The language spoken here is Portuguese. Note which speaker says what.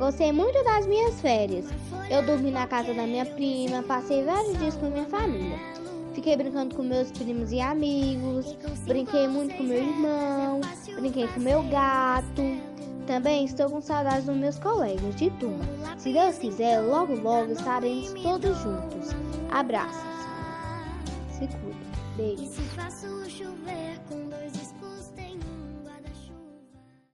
Speaker 1: Gostei muito das minhas férias. Eu dormi na casa da minha prima, passei vários dias com minha família. Fiquei brincando com meus primos e amigos, brinquei muito com meu irmão, brinquei com meu gato. Também estou com saudades dos meus colegas de turma. Se Deus quiser, logo logo estaremos todos juntos. Abraços. Se cuida. Beijo.